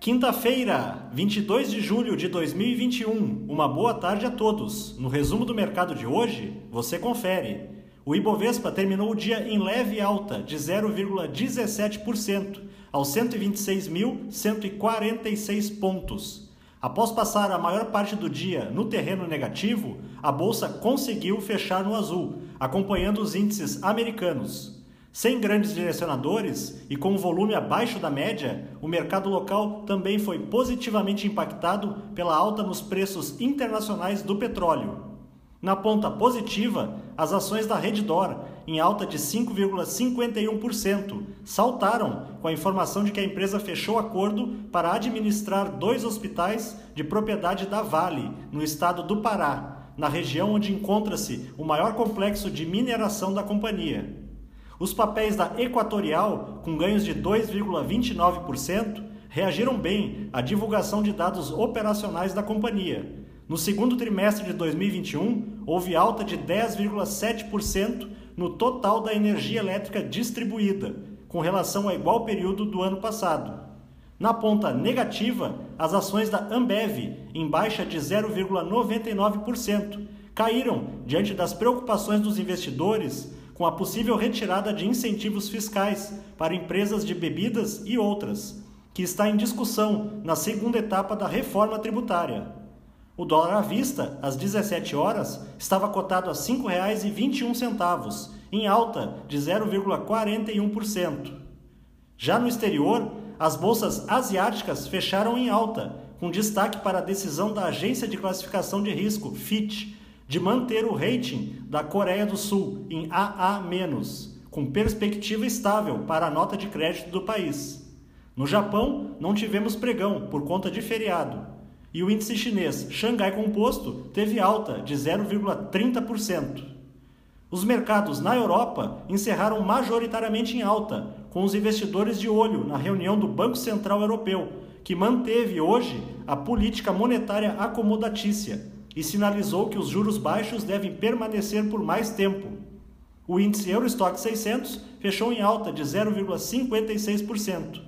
Quinta-feira, 22 de julho de 2021. Uma boa tarde a todos. No resumo do mercado de hoje, você confere. O Ibovespa terminou o dia em leve alta de 0,17% aos 126.146 pontos. Após passar a maior parte do dia no terreno negativo, a bolsa conseguiu fechar no azul, acompanhando os índices americanos. Sem grandes direcionadores e com um volume abaixo da média, o mercado local também foi positivamente impactado pela alta nos preços internacionais do petróleo. Na ponta positiva, as ações da Reddor, em alta de 5,51%, saltaram com a informação de que a empresa fechou acordo para administrar dois hospitais de propriedade da Vale, no estado do Pará, na região onde encontra-se o maior complexo de mineração da companhia. Os papéis da Equatorial, com ganhos de 2,29%, reagiram bem à divulgação de dados operacionais da companhia. No segundo trimestre de 2021, houve alta de 10,7% no total da energia elétrica distribuída, com relação ao igual período do ano passado. Na ponta negativa, as ações da Ambev, em baixa de 0,99%, caíram diante das preocupações dos investidores com a possível retirada de incentivos fiscais para empresas de bebidas e outras, que está em discussão na segunda etapa da reforma tributária. O dólar à vista, às 17 horas, estava cotado a R$ 5,21, em alta de 0,41%. Já no exterior, as bolsas asiáticas fecharam em alta, com destaque para a decisão da agência de classificação de risco, Fitch, de manter o rating da Coreia do Sul em AA-, com perspectiva estável para a nota de crédito do país. No Japão, não tivemos pregão por conta de feriado, e o índice chinês Xangai Composto teve alta de 0,30%. Os mercados na Europa encerraram majoritariamente em alta, com os investidores de olho na reunião do Banco Central Europeu, que manteve hoje a política monetária acomodatícia, e sinalizou que os juros baixos devem permanecer por mais tempo. O índice Eurostock 600 fechou em alta de 0,56%.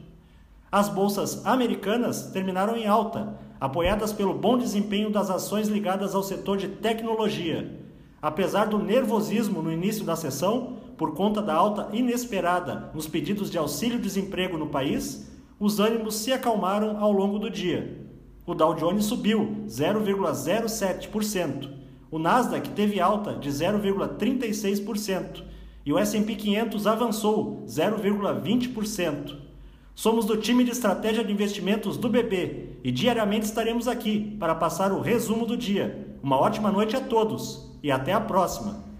As bolsas americanas terminaram em alta, apoiadas pelo bom desempenho das ações ligadas ao setor de tecnologia. Apesar do nervosismo no início da sessão, por conta da alta inesperada nos pedidos de auxílio-desemprego no país, os ânimos se acalmaram ao longo do dia. O Dow Jones subiu 0,07%. O Nasdaq teve alta de 0,36% e o S&P 500 avançou 0,20%. Somos do time de estratégia de investimentos do BB e diariamente estaremos aqui para passar o resumo do dia. Uma ótima noite a todos e até a próxima.